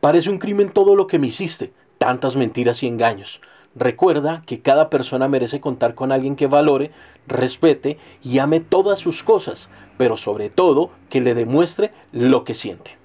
Parece un crimen todo lo que me hiciste, tantas mentiras y engaños. Recuerda que cada persona merece contar con alguien que valore, respete y ame todas sus cosas, pero sobre todo que le demuestre lo que siente.